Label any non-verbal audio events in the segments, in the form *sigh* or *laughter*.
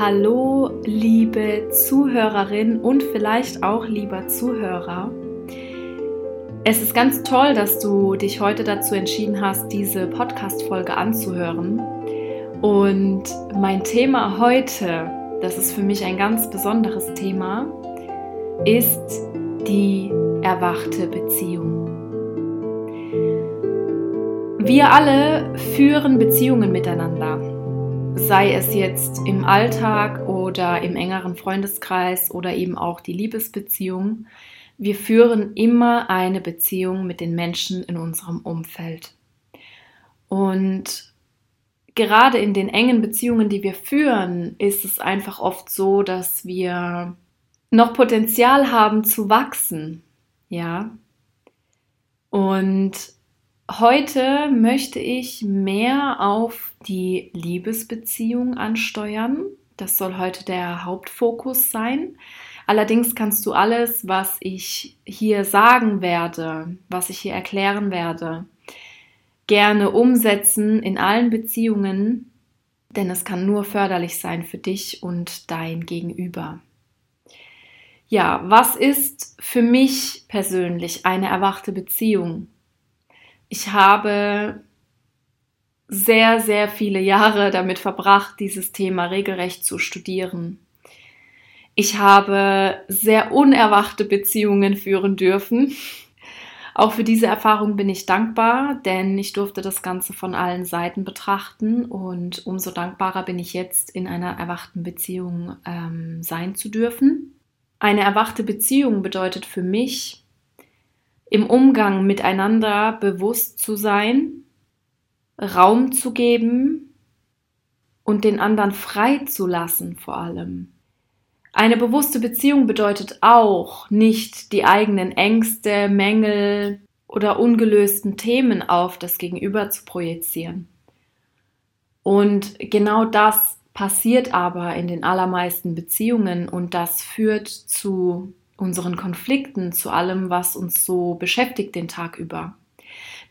Hallo, liebe Zuhörerin und vielleicht auch lieber Zuhörer. Es ist ganz toll, dass du dich heute dazu entschieden hast, diese Podcast-Folge anzuhören. Und mein Thema heute, das ist für mich ein ganz besonderes Thema, ist die erwachte Beziehung. Wir alle führen Beziehungen miteinander sei es jetzt im Alltag oder im engeren Freundeskreis oder eben auch die Liebesbeziehung. Wir führen immer eine Beziehung mit den Menschen in unserem Umfeld. Und gerade in den engen Beziehungen, die wir führen, ist es einfach oft so, dass wir noch Potenzial haben zu wachsen. Ja. Und Heute möchte ich mehr auf die Liebesbeziehung ansteuern. Das soll heute der Hauptfokus sein. Allerdings kannst du alles, was ich hier sagen werde, was ich hier erklären werde, gerne umsetzen in allen Beziehungen, denn es kann nur förderlich sein für dich und dein Gegenüber. Ja, was ist für mich persönlich eine erwachte Beziehung? Ich habe sehr, sehr viele Jahre damit verbracht, dieses Thema regelrecht zu studieren. Ich habe sehr unerwachte Beziehungen führen dürfen. Auch für diese Erfahrung bin ich dankbar, denn ich durfte das Ganze von allen Seiten betrachten und umso dankbarer bin ich jetzt in einer erwachten Beziehung ähm, sein zu dürfen. Eine erwachte Beziehung bedeutet für mich, im Umgang miteinander bewusst zu sein, Raum zu geben und den anderen frei zu lassen vor allem. Eine bewusste Beziehung bedeutet auch nicht die eigenen Ängste, Mängel oder ungelösten Themen auf das Gegenüber zu projizieren. Und genau das passiert aber in den allermeisten Beziehungen und das führt zu unseren Konflikten, zu allem, was uns so beschäftigt den Tag über.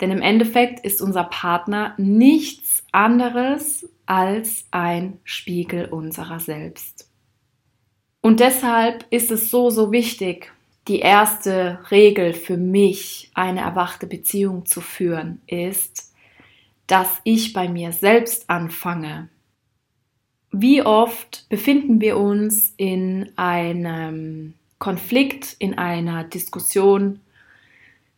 Denn im Endeffekt ist unser Partner nichts anderes als ein Spiegel unserer selbst. Und deshalb ist es so, so wichtig, die erste Regel für mich, eine erwachte Beziehung zu führen, ist, dass ich bei mir selbst anfange. Wie oft befinden wir uns in einem Konflikt, in einer Diskussion,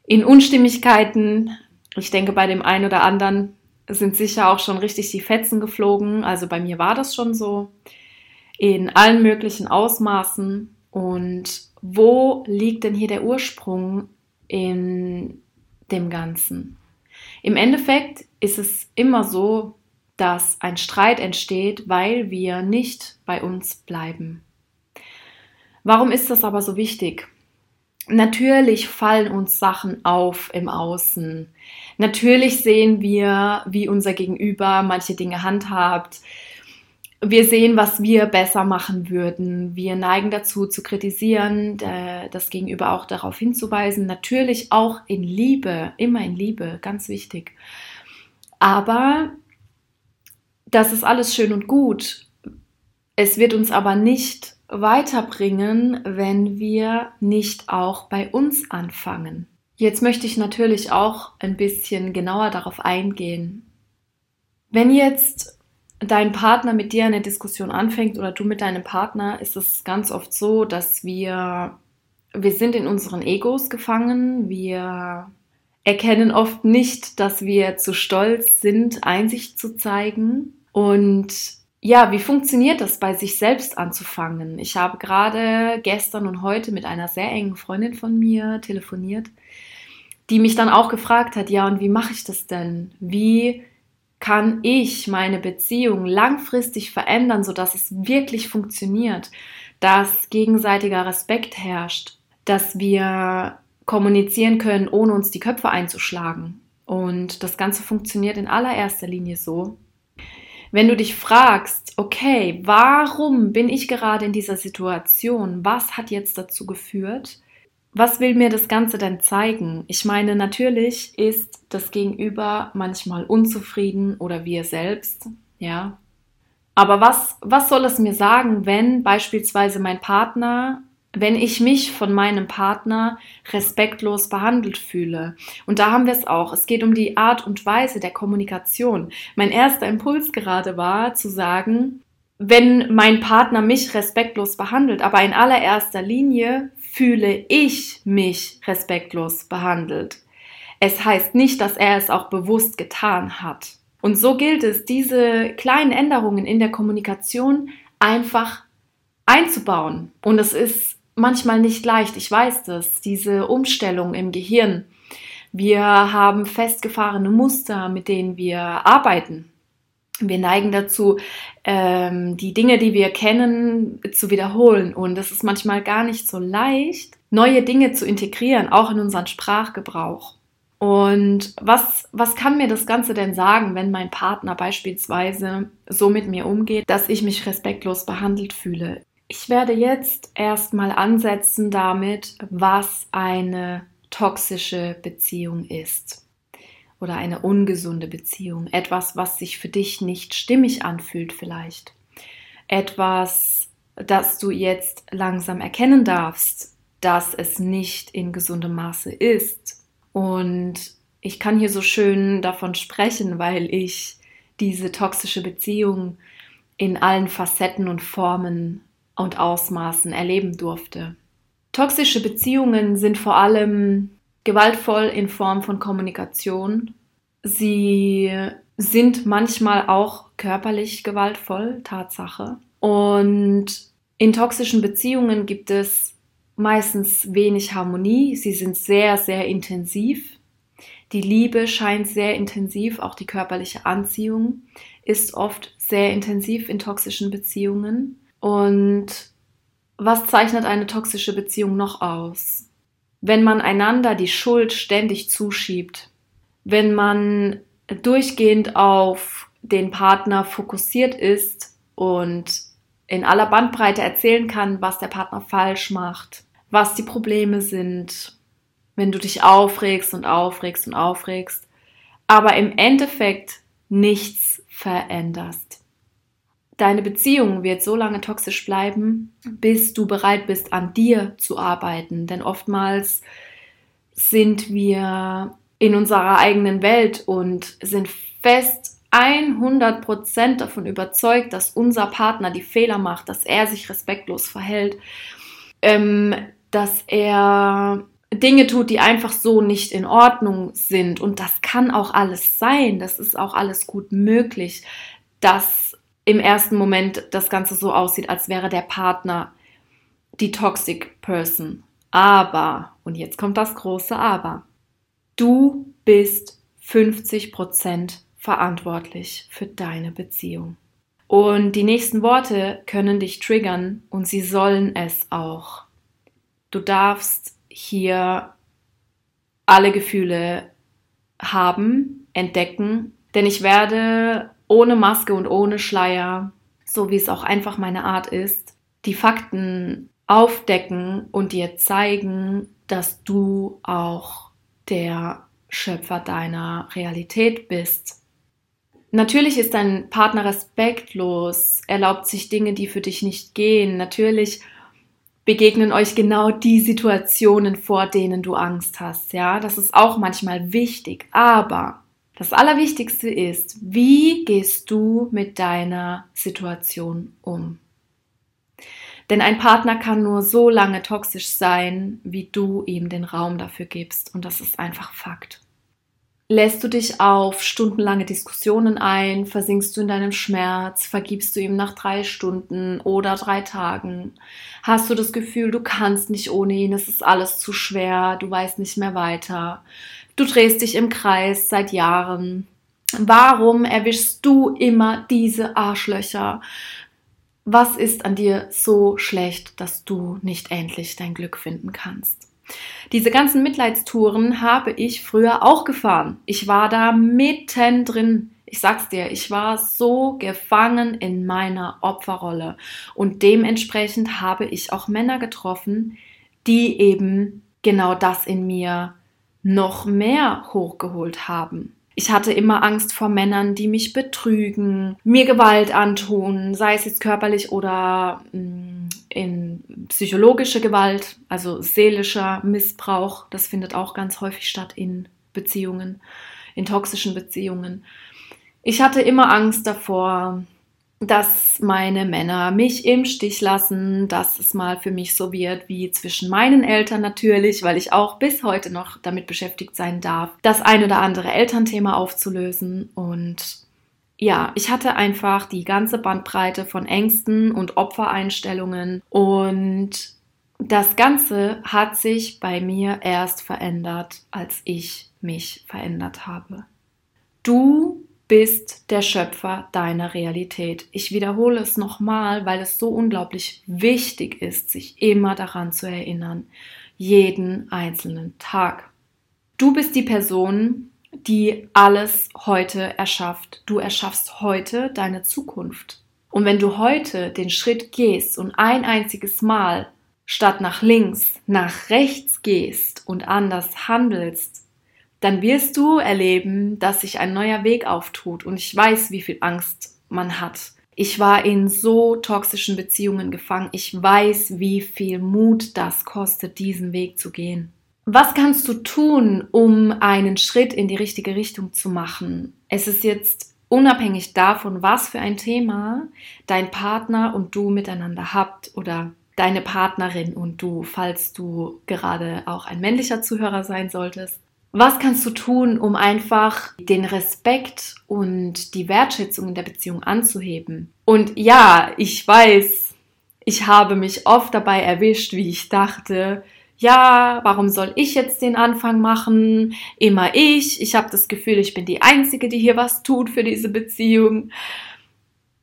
in Unstimmigkeiten. Ich denke, bei dem einen oder anderen sind sicher auch schon richtig die Fetzen geflogen. Also bei mir war das schon so. In allen möglichen Ausmaßen. Und wo liegt denn hier der Ursprung in dem Ganzen? Im Endeffekt ist es immer so, dass ein Streit entsteht, weil wir nicht bei uns bleiben. Warum ist das aber so wichtig? Natürlich fallen uns Sachen auf im Außen. Natürlich sehen wir, wie unser Gegenüber manche Dinge handhabt. Wir sehen, was wir besser machen würden. Wir neigen dazu zu kritisieren, das Gegenüber auch darauf hinzuweisen. Natürlich auch in Liebe, immer in Liebe, ganz wichtig. Aber das ist alles schön und gut. Es wird uns aber nicht weiterbringen, wenn wir nicht auch bei uns anfangen. Jetzt möchte ich natürlich auch ein bisschen genauer darauf eingehen. Wenn jetzt dein Partner mit dir eine Diskussion anfängt oder du mit deinem Partner, ist es ganz oft so, dass wir wir sind in unseren Egos gefangen, wir erkennen oft nicht, dass wir zu stolz sind, Einsicht zu zeigen und ja, wie funktioniert das, bei sich selbst anzufangen? Ich habe gerade gestern und heute mit einer sehr engen Freundin von mir telefoniert, die mich dann auch gefragt hat, ja, und wie mache ich das denn? Wie kann ich meine Beziehung langfristig verändern, sodass es wirklich funktioniert, dass gegenseitiger Respekt herrscht, dass wir kommunizieren können, ohne uns die Köpfe einzuschlagen. Und das Ganze funktioniert in allererster Linie so, wenn du dich fragst, okay, warum bin ich gerade in dieser Situation? Was hat jetzt dazu geführt? Was will mir das Ganze denn zeigen? Ich meine, natürlich ist das Gegenüber manchmal unzufrieden oder wir selbst, ja. Aber was, was soll es mir sagen, wenn beispielsweise mein Partner wenn ich mich von meinem Partner respektlos behandelt fühle. Und da haben wir es auch. Es geht um die Art und Weise der Kommunikation. Mein erster Impuls gerade war zu sagen, wenn mein Partner mich respektlos behandelt, aber in allererster Linie fühle ich mich respektlos behandelt. Es heißt nicht, dass er es auch bewusst getan hat. Und so gilt es, diese kleinen Änderungen in der Kommunikation einfach einzubauen. Und es ist manchmal nicht leicht, ich weiß das, diese Umstellung im Gehirn. Wir haben festgefahrene Muster, mit denen wir arbeiten. Wir neigen dazu, ähm, die Dinge, die wir kennen, zu wiederholen. Und es ist manchmal gar nicht so leicht, neue Dinge zu integrieren, auch in unseren Sprachgebrauch. Und was, was kann mir das Ganze denn sagen, wenn mein Partner beispielsweise so mit mir umgeht, dass ich mich respektlos behandelt fühle? Ich werde jetzt erstmal ansetzen damit, was eine toxische Beziehung ist oder eine ungesunde Beziehung. Etwas, was sich für dich nicht stimmig anfühlt vielleicht. Etwas, das du jetzt langsam erkennen darfst, dass es nicht in gesundem Maße ist. Und ich kann hier so schön davon sprechen, weil ich diese toxische Beziehung in allen Facetten und Formen und Ausmaßen erleben durfte. Toxische Beziehungen sind vor allem gewaltvoll in Form von Kommunikation. Sie sind manchmal auch körperlich gewaltvoll, Tatsache. Und in toxischen Beziehungen gibt es meistens wenig Harmonie. Sie sind sehr, sehr intensiv. Die Liebe scheint sehr intensiv, auch die körperliche Anziehung ist oft sehr intensiv in toxischen Beziehungen. Und was zeichnet eine toxische Beziehung noch aus? Wenn man einander die Schuld ständig zuschiebt, wenn man durchgehend auf den Partner fokussiert ist und in aller Bandbreite erzählen kann, was der Partner falsch macht, was die Probleme sind, wenn du dich aufregst und aufregst und aufregst, aber im Endeffekt nichts veränderst. Deine Beziehung wird so lange toxisch bleiben, bis du bereit bist, an dir zu arbeiten. Denn oftmals sind wir in unserer eigenen Welt und sind fest 100% davon überzeugt, dass unser Partner die Fehler macht, dass er sich respektlos verhält, ähm, dass er Dinge tut, die einfach so nicht in Ordnung sind. Und das kann auch alles sein, das ist auch alles gut möglich, dass im ersten Moment das Ganze so aussieht, als wäre der Partner die Toxic Person. Aber, und jetzt kommt das große Aber, du bist 50% verantwortlich für deine Beziehung. Und die nächsten Worte können dich triggern und sie sollen es auch. Du darfst hier alle Gefühle haben, entdecken, denn ich werde ohne Maske und ohne Schleier, so wie es auch einfach meine Art ist, die Fakten aufdecken und dir zeigen, dass du auch der Schöpfer deiner Realität bist. Natürlich ist dein Partner respektlos, erlaubt sich Dinge, die für dich nicht gehen. Natürlich begegnen euch genau die Situationen, vor denen du Angst hast. Ja, das ist auch manchmal wichtig. Aber das Allerwichtigste ist, wie gehst du mit deiner Situation um? Denn ein Partner kann nur so lange toxisch sein, wie du ihm den Raum dafür gibst. Und das ist einfach Fakt. Lässt du dich auf stundenlange Diskussionen ein, versinkst du in deinem Schmerz, vergibst du ihm nach drei Stunden oder drei Tagen, hast du das Gefühl, du kannst nicht ohne ihn, es ist alles zu schwer, du weißt nicht mehr weiter, Du drehst dich im Kreis seit Jahren. Warum erwischst du immer diese Arschlöcher? Was ist an dir so schlecht, dass du nicht endlich dein Glück finden kannst? Diese ganzen Mitleidstouren habe ich früher auch gefahren. Ich war da mittendrin. Ich sag's dir, ich war so gefangen in meiner Opferrolle. Und dementsprechend habe ich auch Männer getroffen, die eben genau das in mir noch mehr hochgeholt haben. Ich hatte immer Angst vor Männern, die mich betrügen, mir Gewalt antun, sei es jetzt körperlich oder mm, in psychologische Gewalt, also seelischer Missbrauch. Das findet auch ganz häufig statt in Beziehungen, in toxischen Beziehungen. Ich hatte immer Angst davor, dass meine Männer mich im Stich lassen, dass es mal für mich so wird wie zwischen meinen Eltern natürlich, weil ich auch bis heute noch damit beschäftigt sein darf, das ein oder andere Elternthema aufzulösen. Und ja, ich hatte einfach die ganze Bandbreite von Ängsten und Opfereinstellungen und das Ganze hat sich bei mir erst verändert, als ich mich verändert habe. Du bist der Schöpfer deiner Realität. Ich wiederhole es nochmal, weil es so unglaublich wichtig ist, sich immer daran zu erinnern. Jeden einzelnen Tag. Du bist die Person, die alles heute erschafft. Du erschaffst heute deine Zukunft. Und wenn du heute den Schritt gehst und ein einziges Mal statt nach links, nach rechts gehst und anders handelst, dann wirst du erleben, dass sich ein neuer Weg auftut. Und ich weiß, wie viel Angst man hat. Ich war in so toxischen Beziehungen gefangen. Ich weiß, wie viel Mut das kostet, diesen Weg zu gehen. Was kannst du tun, um einen Schritt in die richtige Richtung zu machen? Es ist jetzt unabhängig davon, was für ein Thema dein Partner und du miteinander habt oder deine Partnerin und du, falls du gerade auch ein männlicher Zuhörer sein solltest. Was kannst du tun, um einfach den Respekt und die Wertschätzung in der Beziehung anzuheben? Und ja, ich weiß, ich habe mich oft dabei erwischt, wie ich dachte, ja, warum soll ich jetzt den Anfang machen? Immer ich. Ich habe das Gefühl, ich bin die Einzige, die hier was tut für diese Beziehung.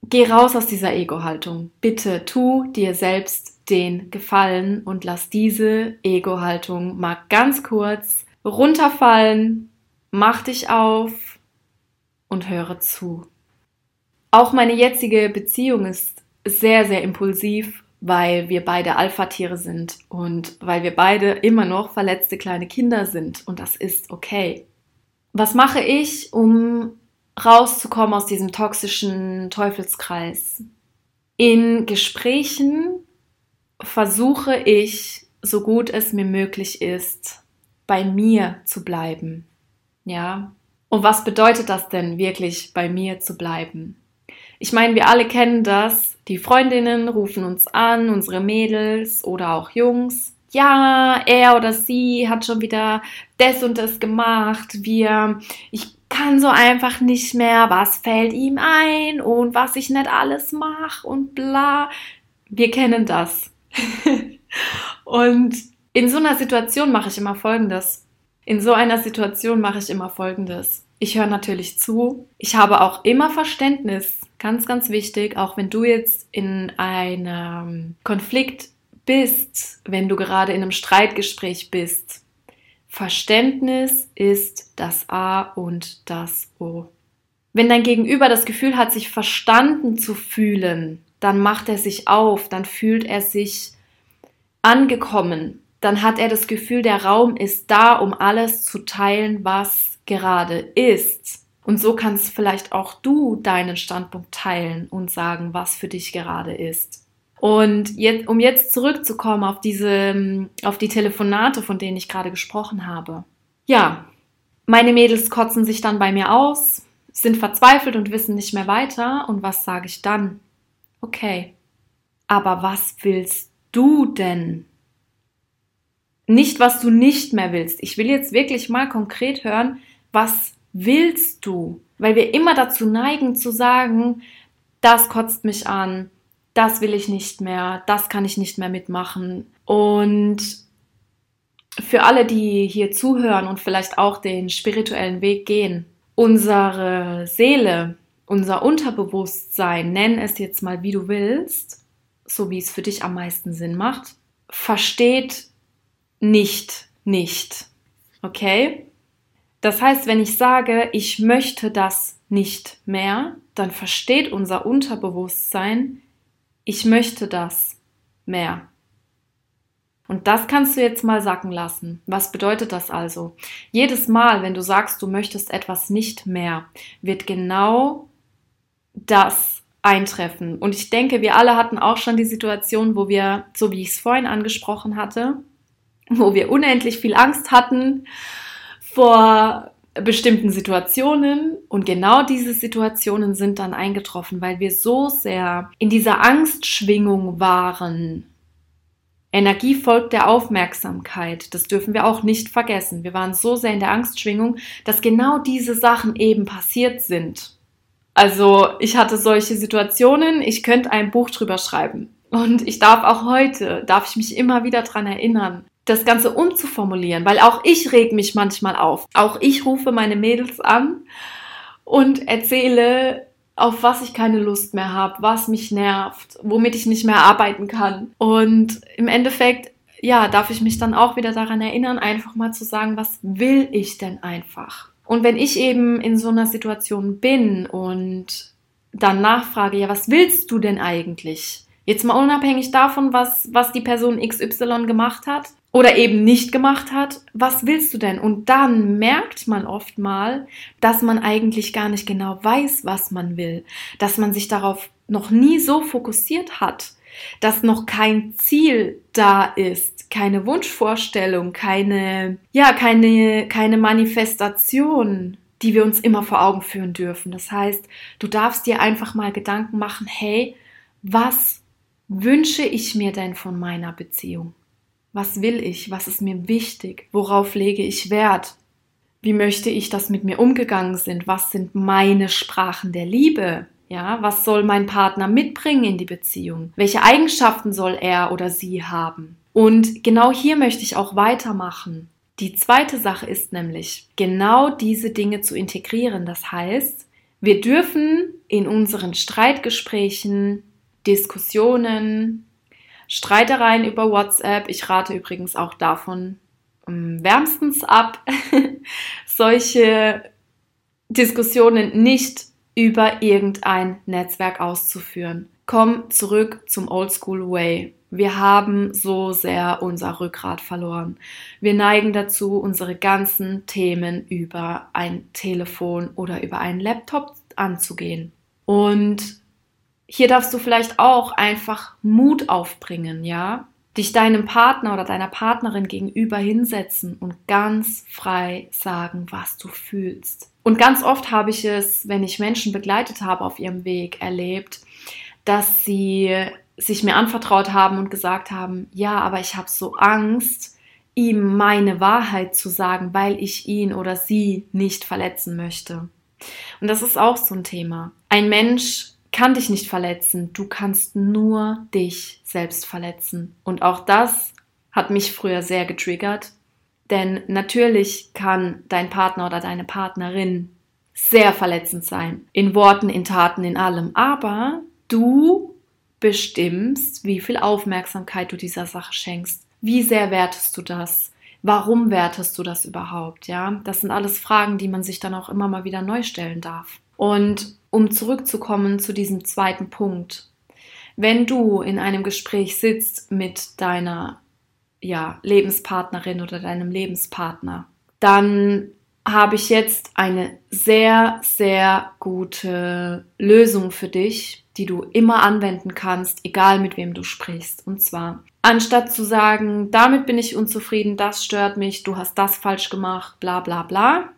Geh raus aus dieser Ego-Haltung. Bitte tu dir selbst den Gefallen und lass diese Ego-Haltung mal ganz kurz runterfallen, mach dich auf und höre zu. Auch meine jetzige Beziehung ist sehr, sehr impulsiv, weil wir beide Alpha-Tiere sind und weil wir beide immer noch verletzte kleine Kinder sind und das ist okay. Was mache ich, um rauszukommen aus diesem toxischen Teufelskreis? In Gesprächen versuche ich, so gut es mir möglich ist, bei mir zu bleiben. Ja. Und was bedeutet das denn wirklich, bei mir zu bleiben? Ich meine, wir alle kennen das. Die Freundinnen rufen uns an, unsere Mädels oder auch Jungs. Ja, er oder sie hat schon wieder das und das gemacht. Wir, ich kann so einfach nicht mehr. Was fällt ihm ein und was ich nicht alles mache und bla. Wir kennen das. *laughs* und in so einer Situation mache ich immer Folgendes. In so einer Situation mache ich immer Folgendes. Ich höre natürlich zu. Ich habe auch immer Verständnis. Ganz, ganz wichtig, auch wenn du jetzt in einem Konflikt bist, wenn du gerade in einem Streitgespräch bist. Verständnis ist das A und das O. Wenn dein Gegenüber das Gefühl hat, sich verstanden zu fühlen, dann macht er sich auf, dann fühlt er sich angekommen, dann hat er das Gefühl, der Raum ist da, um alles zu teilen, was gerade ist. Und so kannst vielleicht auch du deinen Standpunkt teilen und sagen, was für dich gerade ist. Und jetzt, um jetzt zurückzukommen auf diese, auf die Telefonate, von denen ich gerade gesprochen habe. Ja, meine Mädels kotzen sich dann bei mir aus, sind verzweifelt und wissen nicht mehr weiter. Und was sage ich dann? Okay, aber was willst du denn? Nicht, was du nicht mehr willst. Ich will jetzt wirklich mal konkret hören, was willst du? Weil wir immer dazu neigen zu sagen, das kotzt mich an, das will ich nicht mehr, das kann ich nicht mehr mitmachen. Und für alle, die hier zuhören und vielleicht auch den spirituellen Weg gehen, unsere Seele, unser Unterbewusstsein, nenn es jetzt mal wie du willst, so wie es für dich am meisten Sinn macht, versteht nicht, nicht. Okay? Das heißt, wenn ich sage, ich möchte das nicht mehr, dann versteht unser Unterbewusstsein, ich möchte das mehr. Und das kannst du jetzt mal sacken lassen. Was bedeutet das also? Jedes Mal, wenn du sagst, du möchtest etwas nicht mehr, wird genau das eintreffen. Und ich denke, wir alle hatten auch schon die Situation, wo wir, so wie ich es vorhin angesprochen hatte, wo wir unendlich viel Angst hatten vor bestimmten Situationen und genau diese Situationen sind dann eingetroffen, weil wir so sehr in dieser Angstschwingung waren. Energie folgt der Aufmerksamkeit. Das dürfen wir auch nicht vergessen. Wir waren so sehr in der Angstschwingung, dass genau diese Sachen eben passiert sind. Also ich hatte solche Situationen, ich könnte ein Buch drüber schreiben. Und ich darf auch heute, darf ich mich immer wieder dran erinnern, das Ganze umzuformulieren, weil auch ich reg mich manchmal auf. Auch ich rufe meine Mädels an und erzähle, auf was ich keine Lust mehr habe, was mich nervt, womit ich nicht mehr arbeiten kann. Und im Endeffekt, ja, darf ich mich dann auch wieder daran erinnern, einfach mal zu sagen, was will ich denn einfach? Und wenn ich eben in so einer Situation bin und dann nachfrage, ja, was willst du denn eigentlich? Jetzt mal unabhängig davon, was, was die Person XY gemacht hat oder eben nicht gemacht hat, was willst du denn? Und dann merkt man oft mal, dass man eigentlich gar nicht genau weiß, was man will, dass man sich darauf noch nie so fokussiert hat, dass noch kein Ziel da ist, keine Wunschvorstellung, keine, ja, keine, keine Manifestation, die wir uns immer vor Augen führen dürfen. Das heißt, du darfst dir einfach mal Gedanken machen, hey, was wünsche ich mir denn von meiner Beziehung? Was will ich? Was ist mir wichtig? Worauf lege ich Wert? Wie möchte ich, dass mit mir umgegangen sind? Was sind meine Sprachen der Liebe? Ja, was soll mein Partner mitbringen in die Beziehung? Welche Eigenschaften soll er oder sie haben? Und genau hier möchte ich auch weitermachen. Die zweite Sache ist nämlich, genau diese Dinge zu integrieren. Das heißt, wir dürfen in unseren Streitgesprächen Diskussionen, Streitereien über WhatsApp. Ich rate übrigens auch davon um, wärmstens ab, *laughs* solche Diskussionen nicht über irgendein Netzwerk auszuführen. Komm zurück zum Oldschool Way. Wir haben so sehr unser Rückgrat verloren. Wir neigen dazu, unsere ganzen Themen über ein Telefon oder über einen Laptop anzugehen. Und hier darfst du vielleicht auch einfach Mut aufbringen, ja? Dich deinem Partner oder deiner Partnerin gegenüber hinsetzen und ganz frei sagen, was du fühlst. Und ganz oft habe ich es, wenn ich Menschen begleitet habe auf ihrem Weg, erlebt, dass sie sich mir anvertraut haben und gesagt haben, ja, aber ich habe so Angst, ihm meine Wahrheit zu sagen, weil ich ihn oder sie nicht verletzen möchte. Und das ist auch so ein Thema. Ein Mensch kann dich nicht verletzen. Du kannst nur dich selbst verletzen. Und auch das hat mich früher sehr getriggert. Denn natürlich kann dein Partner oder deine Partnerin sehr verletzend sein. In Worten, in Taten, in allem. Aber du bestimmst, wie viel Aufmerksamkeit du dieser Sache schenkst. Wie sehr wertest du das? Warum wertest du das überhaupt? Ja, das sind alles Fragen, die man sich dann auch immer mal wieder neu stellen darf. Und um zurückzukommen zu diesem zweiten Punkt. Wenn du in einem Gespräch sitzt mit deiner ja, Lebenspartnerin oder deinem Lebenspartner, dann habe ich jetzt eine sehr, sehr gute Lösung für dich, die du immer anwenden kannst, egal mit wem du sprichst. Und zwar, anstatt zu sagen, damit bin ich unzufrieden, das stört mich, du hast das falsch gemacht, bla bla bla,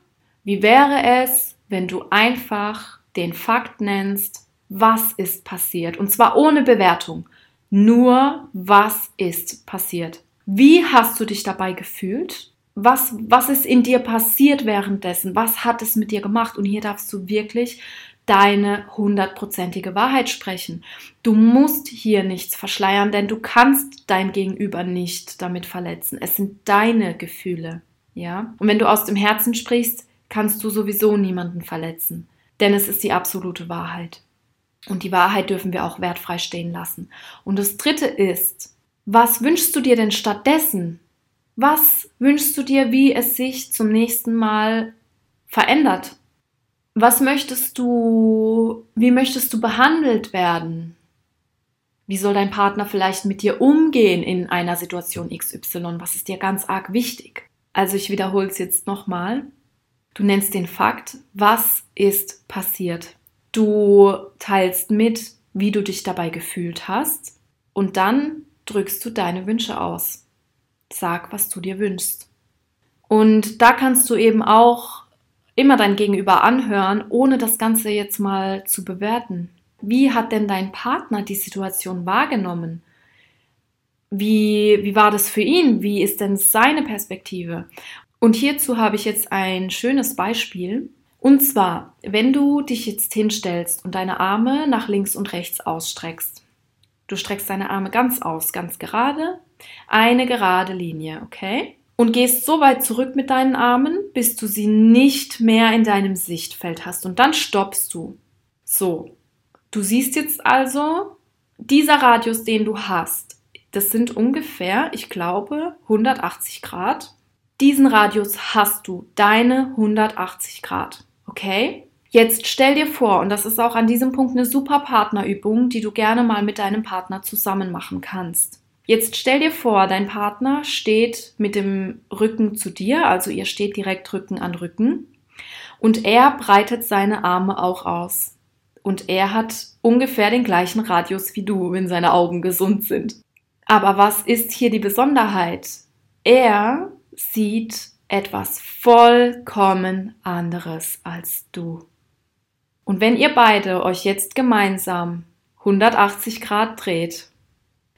wie wäre es, wenn du einfach den Fakt nennst, was ist passiert. Und zwar ohne Bewertung. Nur, was ist passiert. Wie hast du dich dabei gefühlt? Was, was ist in dir passiert währenddessen? Was hat es mit dir gemacht? Und hier darfst du wirklich deine hundertprozentige Wahrheit sprechen. Du musst hier nichts verschleiern, denn du kannst dein Gegenüber nicht damit verletzen. Es sind deine Gefühle, ja? Und wenn du aus dem Herzen sprichst, kannst du sowieso niemanden verletzen denn es ist die absolute Wahrheit. Und die Wahrheit dürfen wir auch wertfrei stehen lassen. Und das Dritte ist, was wünschst du dir denn stattdessen? Was wünschst du dir, wie es sich zum nächsten Mal verändert? Was möchtest du, wie möchtest du behandelt werden? Wie soll dein Partner vielleicht mit dir umgehen in einer Situation XY? Was ist dir ganz arg wichtig? Also ich wiederhole es jetzt nochmal. Du nennst den Fakt, was ist passiert. Du teilst mit, wie du dich dabei gefühlt hast und dann drückst du deine Wünsche aus. Sag, was du dir wünschst. Und da kannst du eben auch immer dein Gegenüber anhören, ohne das Ganze jetzt mal zu bewerten. Wie hat denn dein Partner die Situation wahrgenommen? Wie, wie war das für ihn? Wie ist denn seine Perspektive? Und hierzu habe ich jetzt ein schönes Beispiel. Und zwar, wenn du dich jetzt hinstellst und deine Arme nach links und rechts ausstreckst. Du streckst deine Arme ganz aus, ganz gerade, eine gerade Linie, okay? Und gehst so weit zurück mit deinen Armen, bis du sie nicht mehr in deinem Sichtfeld hast. Und dann stoppst du. So, Du siehst jetzt also, dieser Radius, den du hast, das sind ungefähr, ich glaube, 180 Grad. Diesen Radius hast du, deine 180 Grad. Okay? Jetzt stell dir vor, und das ist auch an diesem Punkt eine super Partnerübung, die du gerne mal mit deinem Partner zusammen machen kannst. Jetzt stell dir vor, dein Partner steht mit dem Rücken zu dir, also ihr steht direkt Rücken an Rücken, und er breitet seine Arme auch aus und er hat ungefähr den gleichen Radius wie du, wenn seine Augen gesund sind. Aber was ist hier die Besonderheit? Er sieht etwas vollkommen anderes als du. Und wenn ihr beide euch jetzt gemeinsam 180 Grad dreht,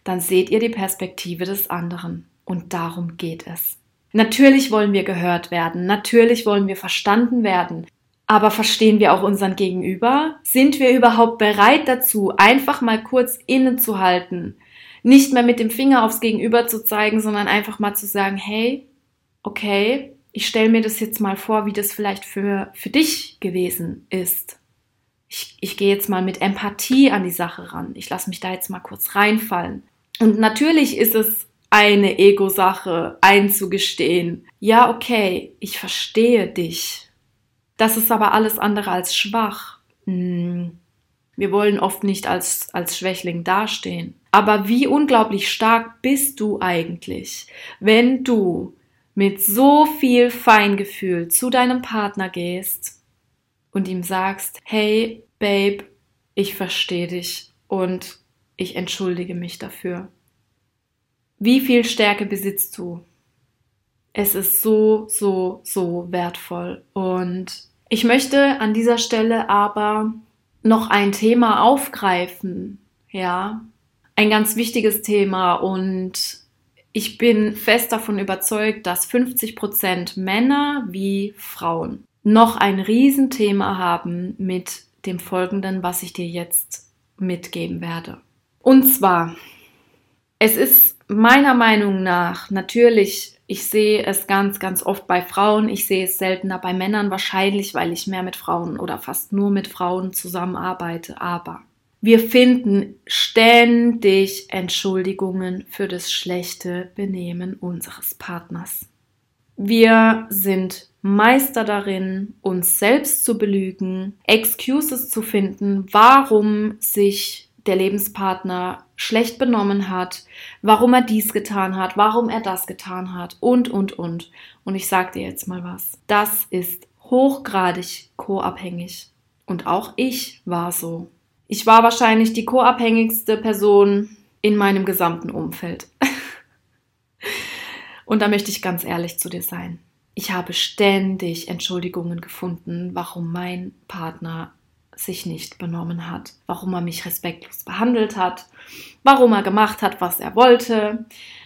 dann seht ihr die Perspektive des anderen. Und darum geht es. Natürlich wollen wir gehört werden, natürlich wollen wir verstanden werden, aber verstehen wir auch unseren Gegenüber? Sind wir überhaupt bereit dazu, einfach mal kurz innezuhalten? Nicht mehr mit dem Finger aufs Gegenüber zu zeigen, sondern einfach mal zu sagen, hey, okay, ich stelle mir das jetzt mal vor, wie das vielleicht für, für dich gewesen ist. Ich, ich gehe jetzt mal mit Empathie an die Sache ran. Ich lasse mich da jetzt mal kurz reinfallen. Und natürlich ist es eine Ego-Sache einzugestehen. Ja, okay, ich verstehe dich das ist aber alles andere als schwach. Hm. Wir wollen oft nicht als, als Schwächling dastehen. Aber wie unglaublich stark bist du eigentlich, wenn du mit so viel Feingefühl zu deinem Partner gehst und ihm sagst, hey, Babe, ich verstehe dich und ich entschuldige mich dafür. Wie viel Stärke besitzt du? Es ist so, so, so wertvoll. Und ich möchte an dieser Stelle aber noch ein Thema aufgreifen. Ja, ein ganz wichtiges Thema und ich bin fest davon überzeugt, dass 50 Prozent Männer wie Frauen noch ein Riesenthema haben mit dem Folgenden, was ich dir jetzt mitgeben werde. Und zwar, es ist meiner Meinung nach natürlich ich sehe es ganz, ganz oft bei Frauen. Ich sehe es seltener bei Männern, wahrscheinlich, weil ich mehr mit Frauen oder fast nur mit Frauen zusammenarbeite. Aber wir finden ständig Entschuldigungen für das schlechte Benehmen unseres Partners. Wir sind Meister darin, uns selbst zu belügen, Excuses zu finden, warum sich der Lebenspartner schlecht benommen hat, warum er dies getan hat, warum er das getan hat und, und, und. Und ich sage dir jetzt mal was. Das ist hochgradig co-abhängig. Und auch ich war so. Ich war wahrscheinlich die co-abhängigste Person in meinem gesamten Umfeld. *laughs* und da möchte ich ganz ehrlich zu dir sein. Ich habe ständig Entschuldigungen gefunden, warum mein Partner sich nicht benommen hat, warum er mich respektlos behandelt hat, warum er gemacht hat, was er wollte,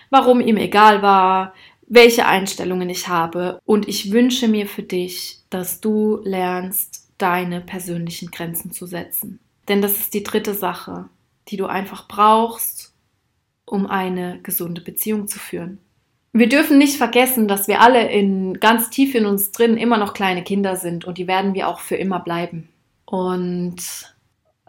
warum ihm egal war, welche Einstellungen ich habe. Und ich wünsche mir für dich, dass du lernst, deine persönlichen Grenzen zu setzen. Denn das ist die dritte Sache, die du einfach brauchst, um eine gesunde Beziehung zu führen. Wir dürfen nicht vergessen, dass wir alle in ganz tief in uns drin immer noch kleine Kinder sind und die werden wir auch für immer bleiben. Und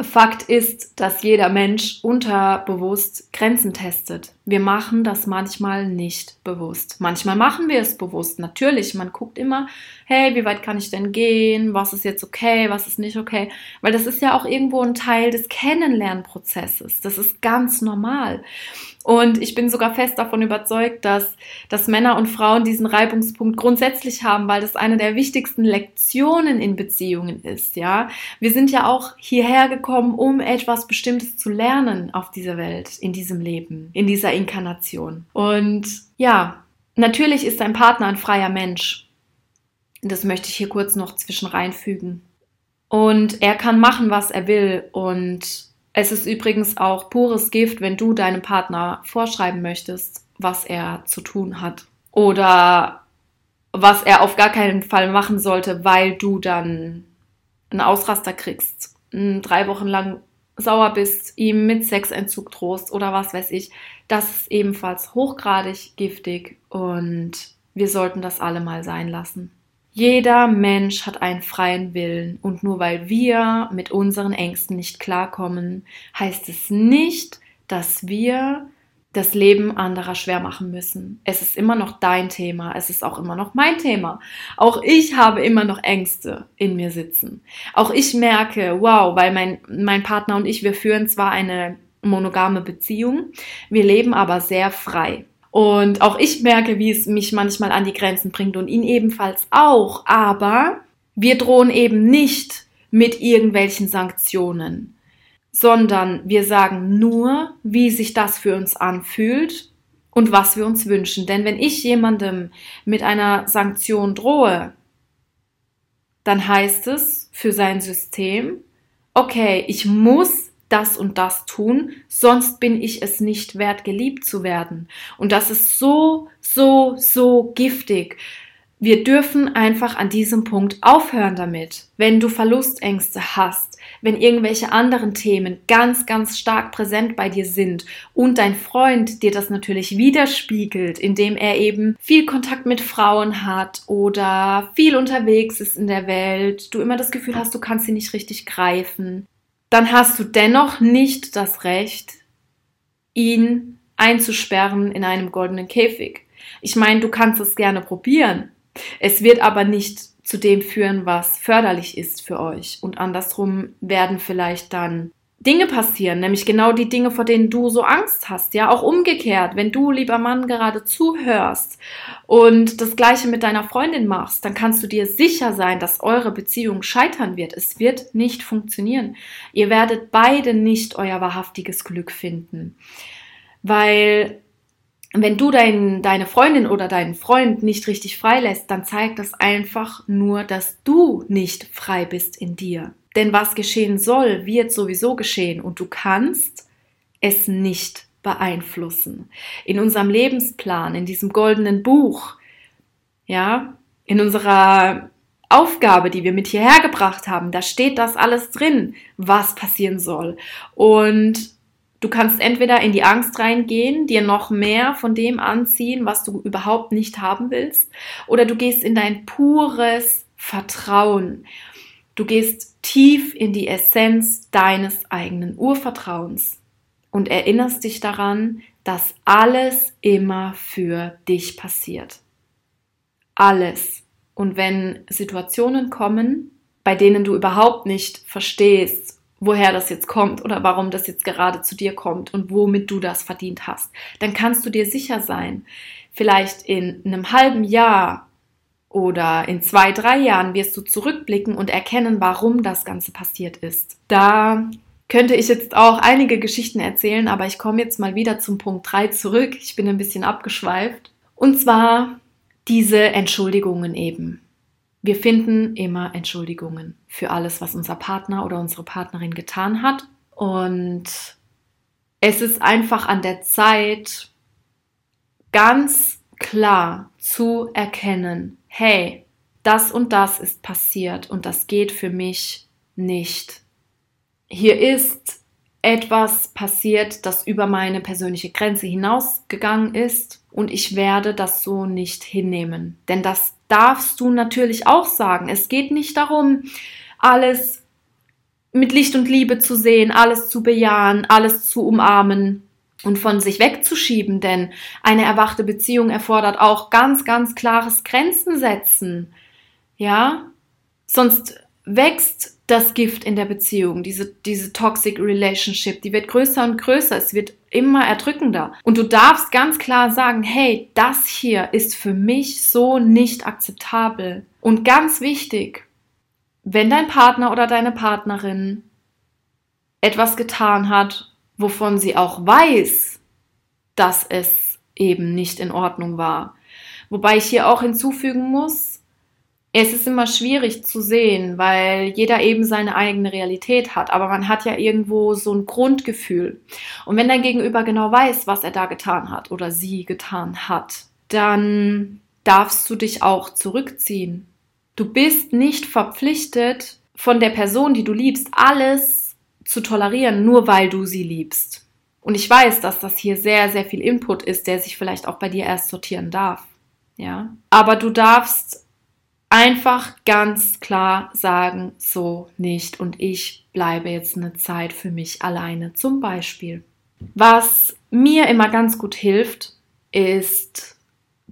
Fakt ist, dass jeder Mensch unterbewusst Grenzen testet. Wir machen das manchmal nicht bewusst. Manchmal machen wir es bewusst. Natürlich, man guckt immer, hey, wie weit kann ich denn gehen? Was ist jetzt okay? Was ist nicht okay? Weil das ist ja auch irgendwo ein Teil des Kennenlernprozesses. Das ist ganz normal. Und ich bin sogar fest davon überzeugt, dass, dass Männer und Frauen diesen Reibungspunkt grundsätzlich haben, weil das eine der wichtigsten Lektionen in Beziehungen ist, ja. Wir sind ja auch hierher gekommen, um etwas Bestimmtes zu lernen auf dieser Welt, in diesem Leben, in dieser Inkarnation. Und ja, natürlich ist dein Partner ein freier Mensch. Das möchte ich hier kurz noch zwischen reinfügen. Und er kann machen, was er will und es ist übrigens auch pures Gift, wenn du deinem Partner vorschreiben möchtest, was er zu tun hat. Oder was er auf gar keinen Fall machen sollte, weil du dann einen Ausraster kriegst, drei Wochen lang sauer bist, ihm mit Sexentzug drohst oder was weiß ich. Das ist ebenfalls hochgradig giftig und wir sollten das alle mal sein lassen. Jeder Mensch hat einen freien Willen und nur weil wir mit unseren Ängsten nicht klarkommen, heißt es nicht, dass wir das Leben anderer schwer machen müssen. Es ist immer noch dein Thema, es ist auch immer noch mein Thema. Auch ich habe immer noch Ängste in mir sitzen. Auch ich merke, wow, weil mein, mein Partner und ich, wir führen zwar eine monogame Beziehung, wir leben aber sehr frei. Und auch ich merke, wie es mich manchmal an die Grenzen bringt und ihn ebenfalls auch. Aber wir drohen eben nicht mit irgendwelchen Sanktionen, sondern wir sagen nur, wie sich das für uns anfühlt und was wir uns wünschen. Denn wenn ich jemandem mit einer Sanktion drohe, dann heißt es für sein System, okay, ich muss das und das tun, sonst bin ich es nicht wert, geliebt zu werden. Und das ist so, so, so giftig. Wir dürfen einfach an diesem Punkt aufhören damit. Wenn du Verlustängste hast, wenn irgendwelche anderen Themen ganz, ganz stark präsent bei dir sind und dein Freund dir das natürlich widerspiegelt, indem er eben viel Kontakt mit Frauen hat oder viel unterwegs ist in der Welt, du immer das Gefühl hast, du kannst sie nicht richtig greifen, dann hast du dennoch nicht das Recht, ihn einzusperren in einem goldenen Käfig. Ich meine, du kannst es gerne probieren. Es wird aber nicht zu dem führen, was förderlich ist für euch. Und andersrum werden vielleicht dann Dinge passieren, nämlich genau die Dinge, vor denen du so Angst hast. Ja, auch umgekehrt, wenn du, lieber Mann, gerade zuhörst und das Gleiche mit deiner Freundin machst, dann kannst du dir sicher sein, dass eure Beziehung scheitern wird. Es wird nicht funktionieren. Ihr werdet beide nicht euer wahrhaftiges Glück finden. Weil wenn du dein, deine Freundin oder deinen Freund nicht richtig freilässt, dann zeigt das einfach nur, dass du nicht frei bist in dir. Denn was geschehen soll, wird sowieso geschehen und du kannst es nicht beeinflussen. In unserem Lebensplan, in diesem goldenen Buch, ja, in unserer Aufgabe, die wir mit hierher gebracht haben, da steht das alles drin, was passieren soll. Und du kannst entweder in die Angst reingehen, dir noch mehr von dem anziehen, was du überhaupt nicht haben willst, oder du gehst in dein pures Vertrauen. Du gehst tief in die Essenz deines eigenen Urvertrauens und erinnerst dich daran, dass alles immer für dich passiert. Alles. Und wenn Situationen kommen, bei denen du überhaupt nicht verstehst, woher das jetzt kommt oder warum das jetzt gerade zu dir kommt und womit du das verdient hast, dann kannst du dir sicher sein, vielleicht in einem halben Jahr oder in zwei, drei Jahren wirst du zurückblicken und erkennen, warum das Ganze passiert ist. Da könnte ich jetzt auch einige Geschichten erzählen, aber ich komme jetzt mal wieder zum Punkt 3 zurück. Ich bin ein bisschen abgeschweift. Und zwar diese Entschuldigungen eben. Wir finden immer Entschuldigungen für alles, was unser Partner oder unsere Partnerin getan hat. Und es ist einfach an der Zeit, ganz klar zu erkennen, hey, das und das ist passiert und das geht für mich nicht. Hier ist etwas passiert, das über meine persönliche Grenze hinausgegangen ist und ich werde das so nicht hinnehmen. Denn das darfst du natürlich auch sagen. Es geht nicht darum, alles mit Licht und Liebe zu sehen, alles zu bejahen, alles zu umarmen und von sich wegzuschieben, denn eine erwachte Beziehung erfordert auch ganz, ganz klares Grenzen setzen. Ja? Sonst wächst das Gift in der Beziehung, diese, diese toxic relationship, die wird größer und größer, es wird immer erdrückender. Und du darfst ganz klar sagen, hey, das hier ist für mich so nicht akzeptabel. Und ganz wichtig, wenn dein Partner oder deine Partnerin etwas getan hat, wovon sie auch weiß, dass es eben nicht in Ordnung war. Wobei ich hier auch hinzufügen muss, es ist immer schwierig zu sehen, weil jeder eben seine eigene Realität hat, aber man hat ja irgendwo so ein Grundgefühl. Und wenn dein Gegenüber genau weiß, was er da getan hat oder sie getan hat, dann darfst du dich auch zurückziehen. Du bist nicht verpflichtet, von der Person, die du liebst, alles zu tolerieren, nur weil du sie liebst. Und ich weiß, dass das hier sehr, sehr viel Input ist, der sich vielleicht auch bei dir erst sortieren darf. Ja. Aber du darfst einfach ganz klar sagen, so nicht und ich bleibe jetzt eine Zeit für mich alleine zum Beispiel. Was mir immer ganz gut hilft, ist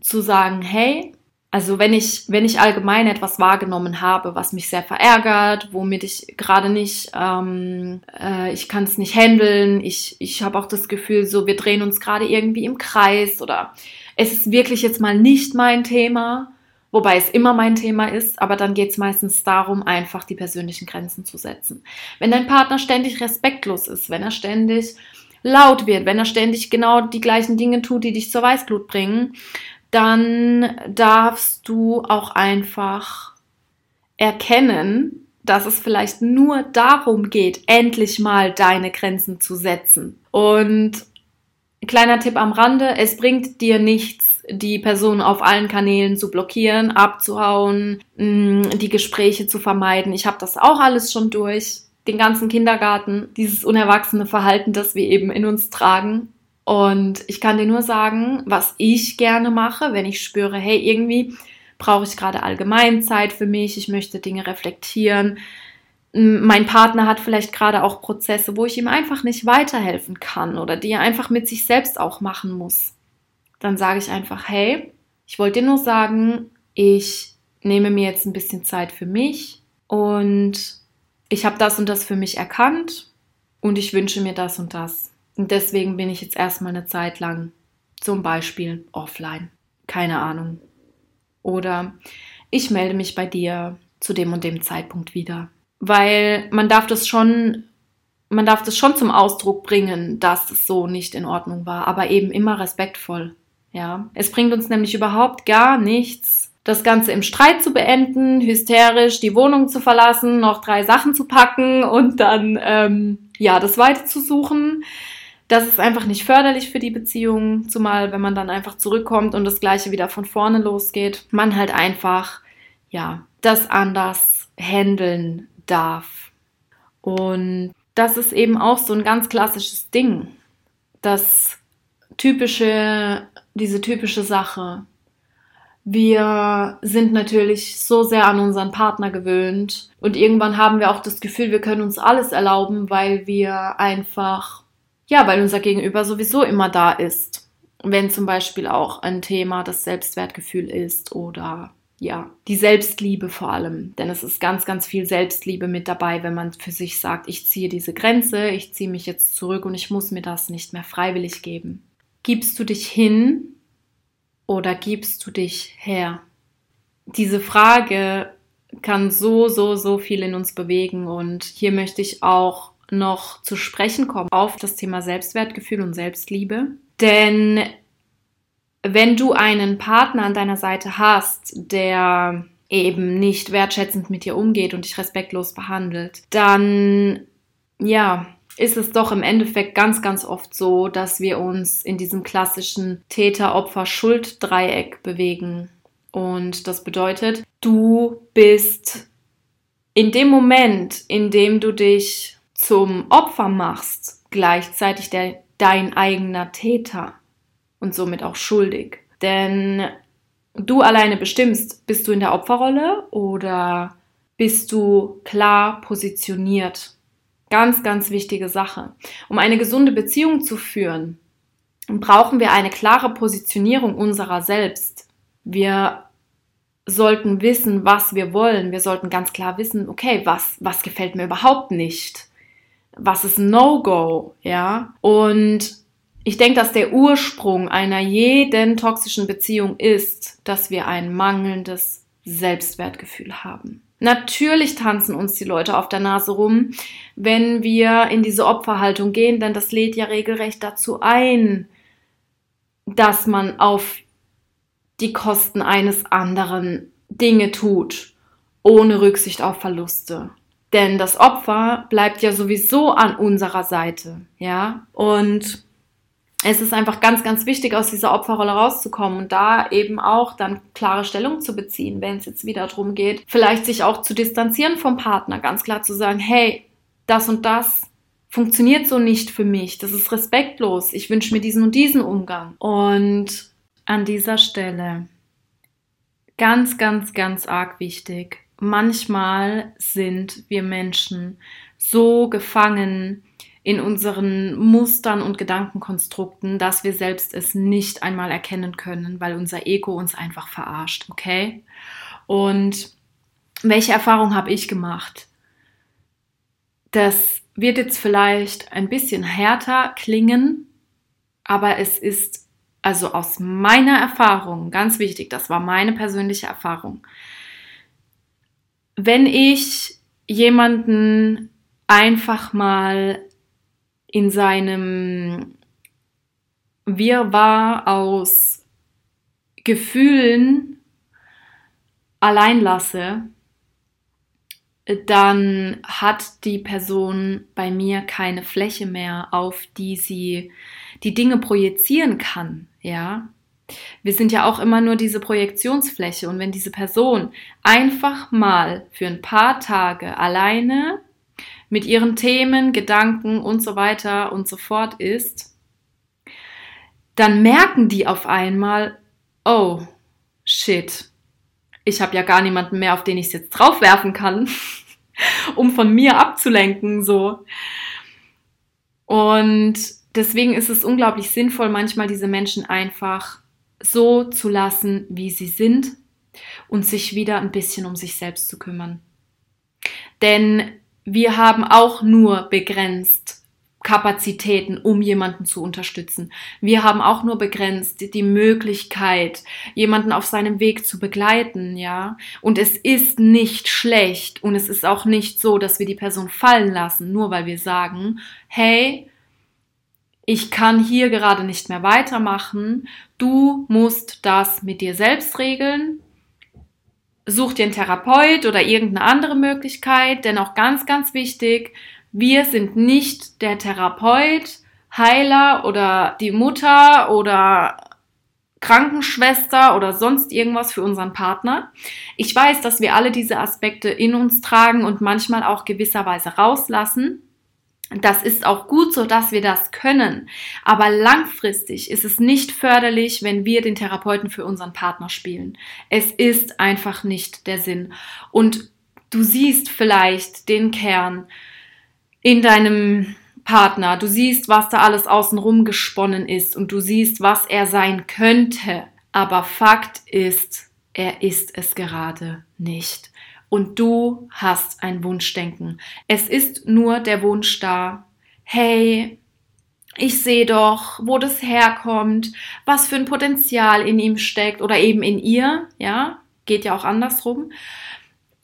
zu sagen, hey, also wenn ich, wenn ich allgemein etwas wahrgenommen habe, was mich sehr verärgert, womit ich gerade nicht, ähm, äh, ich kann es nicht handeln, ich, ich habe auch das Gefühl, so wir drehen uns gerade irgendwie im Kreis oder es ist wirklich jetzt mal nicht mein Thema, wobei es immer mein Thema ist, aber dann geht es meistens darum, einfach die persönlichen Grenzen zu setzen. Wenn dein Partner ständig respektlos ist, wenn er ständig laut wird, wenn er ständig genau die gleichen Dinge tut, die dich zur Weißglut bringen, dann darfst du auch einfach erkennen, dass es vielleicht nur darum geht, endlich mal deine Grenzen zu setzen. Und kleiner Tipp am Rande, es bringt dir nichts, die Person auf allen Kanälen zu blockieren, abzuhauen, mm, die Gespräche zu vermeiden. Ich habe das auch alles schon durch. Den ganzen Kindergarten, dieses unerwachsene Verhalten, das wir eben in uns tragen. Und ich kann dir nur sagen, was ich gerne mache, wenn ich spüre, hey, irgendwie brauche ich gerade allgemein Zeit für mich, ich möchte Dinge reflektieren. Mein Partner hat vielleicht gerade auch Prozesse, wo ich ihm einfach nicht weiterhelfen kann oder die er einfach mit sich selbst auch machen muss dann sage ich einfach, hey, ich wollte dir nur sagen, ich nehme mir jetzt ein bisschen Zeit für mich und ich habe das und das für mich erkannt und ich wünsche mir das und das. Und deswegen bin ich jetzt erstmal eine Zeit lang zum Beispiel offline. Keine Ahnung. Oder ich melde mich bei dir zu dem und dem Zeitpunkt wieder. Weil man darf das schon, man darf das schon zum Ausdruck bringen, dass es so nicht in Ordnung war, aber eben immer respektvoll. Ja, es bringt uns nämlich überhaupt gar nichts, das Ganze im Streit zu beenden, hysterisch die Wohnung zu verlassen, noch drei Sachen zu packen und dann ähm, ja das Weite zu suchen. Das ist einfach nicht förderlich für die Beziehung, zumal wenn man dann einfach zurückkommt und das Gleiche wieder von vorne losgeht, man halt einfach ja das anders handeln darf. Und das ist eben auch so ein ganz klassisches Ding, das typische diese typische Sache. Wir sind natürlich so sehr an unseren Partner gewöhnt und irgendwann haben wir auch das Gefühl, wir können uns alles erlauben, weil wir einfach, ja, weil unser Gegenüber sowieso immer da ist. Wenn zum Beispiel auch ein Thema das Selbstwertgefühl ist oder ja, die Selbstliebe vor allem. Denn es ist ganz, ganz viel Selbstliebe mit dabei, wenn man für sich sagt, ich ziehe diese Grenze, ich ziehe mich jetzt zurück und ich muss mir das nicht mehr freiwillig geben. Gibst du dich hin oder gibst du dich her? Diese Frage kann so, so, so viel in uns bewegen und hier möchte ich auch noch zu sprechen kommen auf das Thema Selbstwertgefühl und Selbstliebe. Denn wenn du einen Partner an deiner Seite hast, der eben nicht wertschätzend mit dir umgeht und dich respektlos behandelt, dann ja, ist es doch im Endeffekt ganz, ganz oft so, dass wir uns in diesem klassischen Täter-Opfer-Schuld-Dreieck bewegen. Und das bedeutet, du bist in dem Moment, in dem du dich zum Opfer machst, gleichzeitig der, dein eigener Täter und somit auch schuldig. Denn du alleine bestimmst, bist du in der Opferrolle oder bist du klar positioniert Ganz, ganz wichtige Sache. Um eine gesunde Beziehung zu führen, brauchen wir eine klare Positionierung unserer selbst. Wir sollten wissen, was wir wollen. Wir sollten ganz klar wissen, okay, was, was gefällt mir überhaupt nicht? Was ist No-Go? Ja. Und ich denke, dass der Ursprung einer jeden toxischen Beziehung ist, dass wir ein mangelndes Selbstwertgefühl haben. Natürlich tanzen uns die Leute auf der Nase rum, wenn wir in diese Opferhaltung gehen, denn das lädt ja regelrecht dazu ein, dass man auf die Kosten eines anderen Dinge tut, ohne Rücksicht auf Verluste. Denn das Opfer bleibt ja sowieso an unserer Seite, ja? Und es ist einfach ganz, ganz wichtig, aus dieser Opferrolle rauszukommen und da eben auch dann klare Stellung zu beziehen, wenn es jetzt wieder darum geht, vielleicht sich auch zu distanzieren vom Partner, ganz klar zu sagen, hey, das und das funktioniert so nicht für mich, das ist respektlos, ich wünsche mir diesen und diesen Umgang. Und an dieser Stelle ganz, ganz, ganz arg wichtig. Manchmal sind wir Menschen so gefangen in unseren Mustern und Gedankenkonstrukten, dass wir selbst es nicht einmal erkennen können, weil unser Ego uns einfach verarscht, okay? Und welche Erfahrung habe ich gemacht? Das wird jetzt vielleicht ein bisschen härter klingen, aber es ist also aus meiner Erfahrung, ganz wichtig, das war meine persönliche Erfahrung. Wenn ich jemanden einfach mal in seinem Wirrwarr aus Gefühlen allein lasse, dann hat die Person bei mir keine Fläche mehr, auf die sie die Dinge projizieren kann, ja. Wir sind ja auch immer nur diese Projektionsfläche und wenn diese Person einfach mal für ein paar Tage alleine mit ihren Themen, Gedanken und so weiter und so fort ist, dann merken die auf einmal, oh, shit, ich habe ja gar niemanden mehr, auf den ich es jetzt draufwerfen kann, *laughs* um von mir abzulenken, so. Und deswegen ist es unglaublich sinnvoll, manchmal diese Menschen einfach so zu lassen, wie sie sind und sich wieder ein bisschen um sich selbst zu kümmern. Denn wir haben auch nur begrenzt Kapazitäten, um jemanden zu unterstützen. Wir haben auch nur begrenzt die Möglichkeit, jemanden auf seinem Weg zu begleiten, ja. Und es ist nicht schlecht und es ist auch nicht so, dass wir die Person fallen lassen, nur weil wir sagen, hey, ich kann hier gerade nicht mehr weitermachen, du musst das mit dir selbst regeln, such dir einen Therapeut oder irgendeine andere Möglichkeit, denn auch ganz, ganz wichtig, wir sind nicht der Therapeut, Heiler oder die Mutter oder Krankenschwester oder sonst irgendwas für unseren Partner. Ich weiß, dass wir alle diese Aspekte in uns tragen und manchmal auch gewisserweise rauslassen. Das ist auch gut so, dass wir das können. Aber langfristig ist es nicht förderlich, wenn wir den Therapeuten für unseren Partner spielen. Es ist einfach nicht der Sinn. Und du siehst vielleicht den Kern in deinem Partner. Du siehst, was da alles außenrum gesponnen ist und du siehst, was er sein könnte. Aber Fakt ist, er ist es gerade nicht und du hast ein Wunschdenken. Es ist nur der Wunsch da, hey, ich sehe doch, wo das herkommt, was für ein Potenzial in ihm steckt oder eben in ihr, ja, geht ja auch andersrum.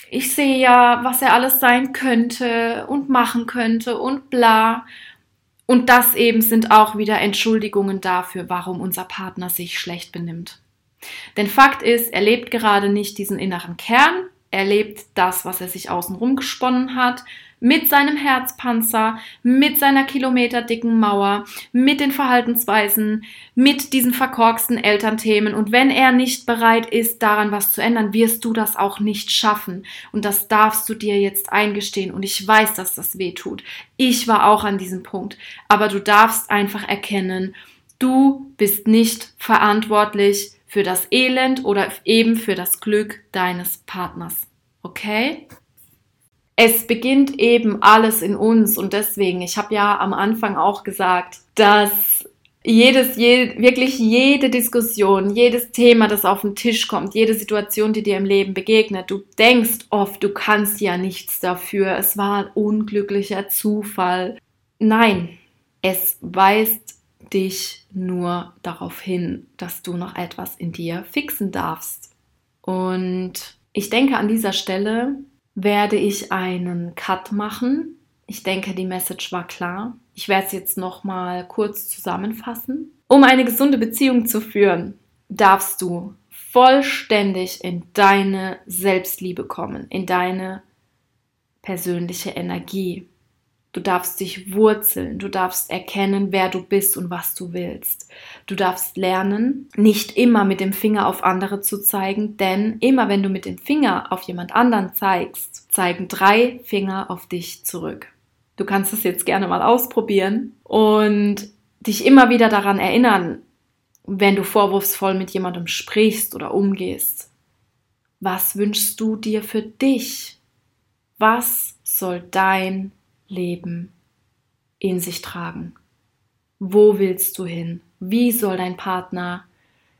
Ich sehe ja, was er alles sein könnte und machen könnte und bla. Und das eben sind auch wieder Entschuldigungen dafür, warum unser Partner sich schlecht benimmt. Denn Fakt ist, er lebt gerade nicht diesen inneren Kern, er lebt das, was er sich außenrum gesponnen hat, mit seinem Herzpanzer, mit seiner kilometerdicken Mauer, mit den Verhaltensweisen, mit diesen verkorksten Elternthemen. Und wenn er nicht bereit ist, daran was zu ändern, wirst du das auch nicht schaffen. Und das darfst du dir jetzt eingestehen. Und ich weiß, dass das weh tut. Ich war auch an diesem Punkt. Aber du darfst einfach erkennen, du bist nicht verantwortlich für das Elend oder eben für das Glück deines Partners. Okay? Es beginnt eben alles in uns und deswegen, ich habe ja am Anfang auch gesagt, dass jedes, je, wirklich jede Diskussion, jedes Thema, das auf den Tisch kommt, jede Situation, die dir im Leben begegnet, du denkst oft, du kannst ja nichts dafür, es war ein unglücklicher Zufall. Nein, es weist dich nur darauf hin, dass du noch etwas in dir fixen darfst. Und ich denke, an dieser Stelle werde ich einen Cut machen. Ich denke, die Message war klar. Ich werde es jetzt noch mal kurz zusammenfassen. Um eine gesunde Beziehung zu führen, darfst du vollständig in deine Selbstliebe kommen, in deine persönliche Energie. Du darfst dich wurzeln, du darfst erkennen, wer du bist und was du willst. Du darfst lernen, nicht immer mit dem Finger auf andere zu zeigen, denn immer wenn du mit dem Finger auf jemand anderen zeigst, zeigen drei Finger auf dich zurück. Du kannst es jetzt gerne mal ausprobieren und dich immer wieder daran erinnern, wenn du vorwurfsvoll mit jemandem sprichst oder umgehst. Was wünschst du dir für dich? Was soll dein Leben in sich tragen? Wo willst du hin? Wie soll dein Partner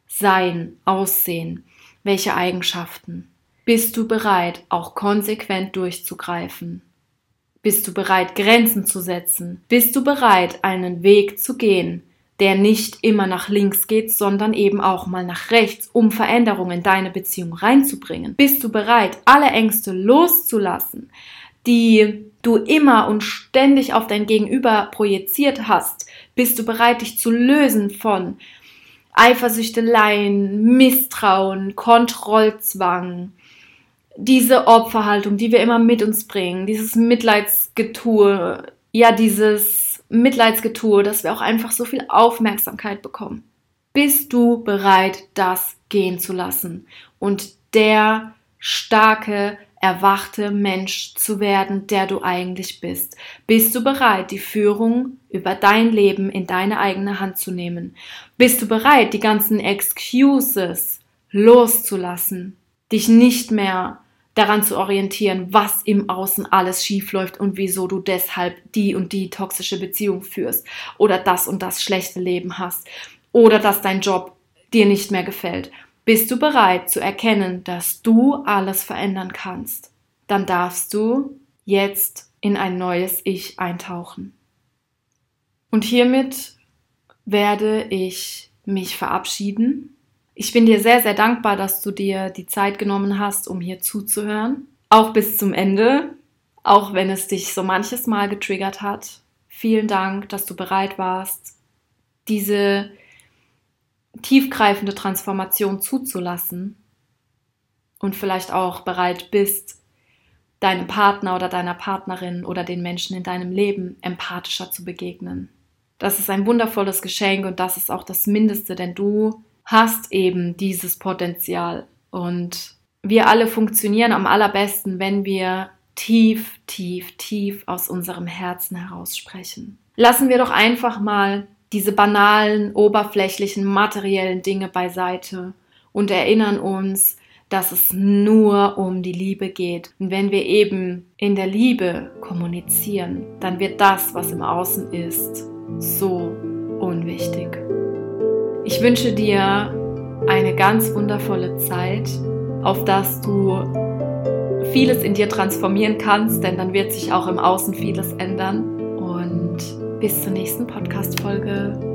sein, aussehen? Welche Eigenschaften? Bist du bereit, auch konsequent durchzugreifen? Bist du bereit, Grenzen zu setzen? Bist du bereit, einen Weg zu gehen, der nicht immer nach links geht, sondern eben auch mal nach rechts, um Veränderungen in deine Beziehung reinzubringen? Bist du bereit, alle Ängste loszulassen, die du immer und ständig auf dein Gegenüber projiziert hast, bist du bereit, dich zu lösen von Eifersüchteleien, Misstrauen, Kontrollzwang, diese Opferhaltung, die wir immer mit uns bringen, dieses Mitleidsgetue, ja, dieses Mitleidsgetue, dass wir auch einfach so viel Aufmerksamkeit bekommen. Bist du bereit, das gehen zu lassen und der starke, erwachte Mensch zu werden, der du eigentlich bist? Bist du bereit, die Führung über dein Leben in deine eigene Hand zu nehmen? Bist du bereit, die ganzen Excuses loszulassen? Dich nicht mehr daran zu orientieren, was im Außen alles schief läuft und wieso du deshalb die und die toxische Beziehung führst oder das und das schlechte Leben hast oder dass dein Job dir nicht mehr gefällt bist du bereit zu erkennen, dass du alles verändern kannst? Dann darfst du jetzt in ein neues Ich eintauchen. Und hiermit werde ich mich verabschieden. Ich bin dir sehr, sehr dankbar, dass du dir die Zeit genommen hast, um hier zuzuhören. Auch bis zum Ende, auch wenn es dich so manches Mal getriggert hat. Vielen Dank, dass du bereit warst, diese tiefgreifende Transformation zuzulassen und vielleicht auch bereit bist, deinem Partner oder deiner Partnerin oder den Menschen in deinem Leben empathischer zu begegnen. Das ist ein wundervolles Geschenk und das ist auch das Mindeste, denn du hast eben dieses Potenzial und wir alle funktionieren am allerbesten, wenn wir tief, tief, tief aus unserem Herzen heraus sprechen. Lassen wir doch einfach mal diese banalen, oberflächlichen, materiellen Dinge beiseite und erinnern uns, dass es nur um die Liebe geht. Und wenn wir eben in der Liebe kommunizieren, dann wird das, was im Außen ist, so unwichtig. Ich wünsche dir eine ganz wundervolle Zeit, auf dass du vieles in dir transformieren kannst, denn dann wird sich auch im Außen vieles ändern. Bis zur nächsten Podcast-Folge.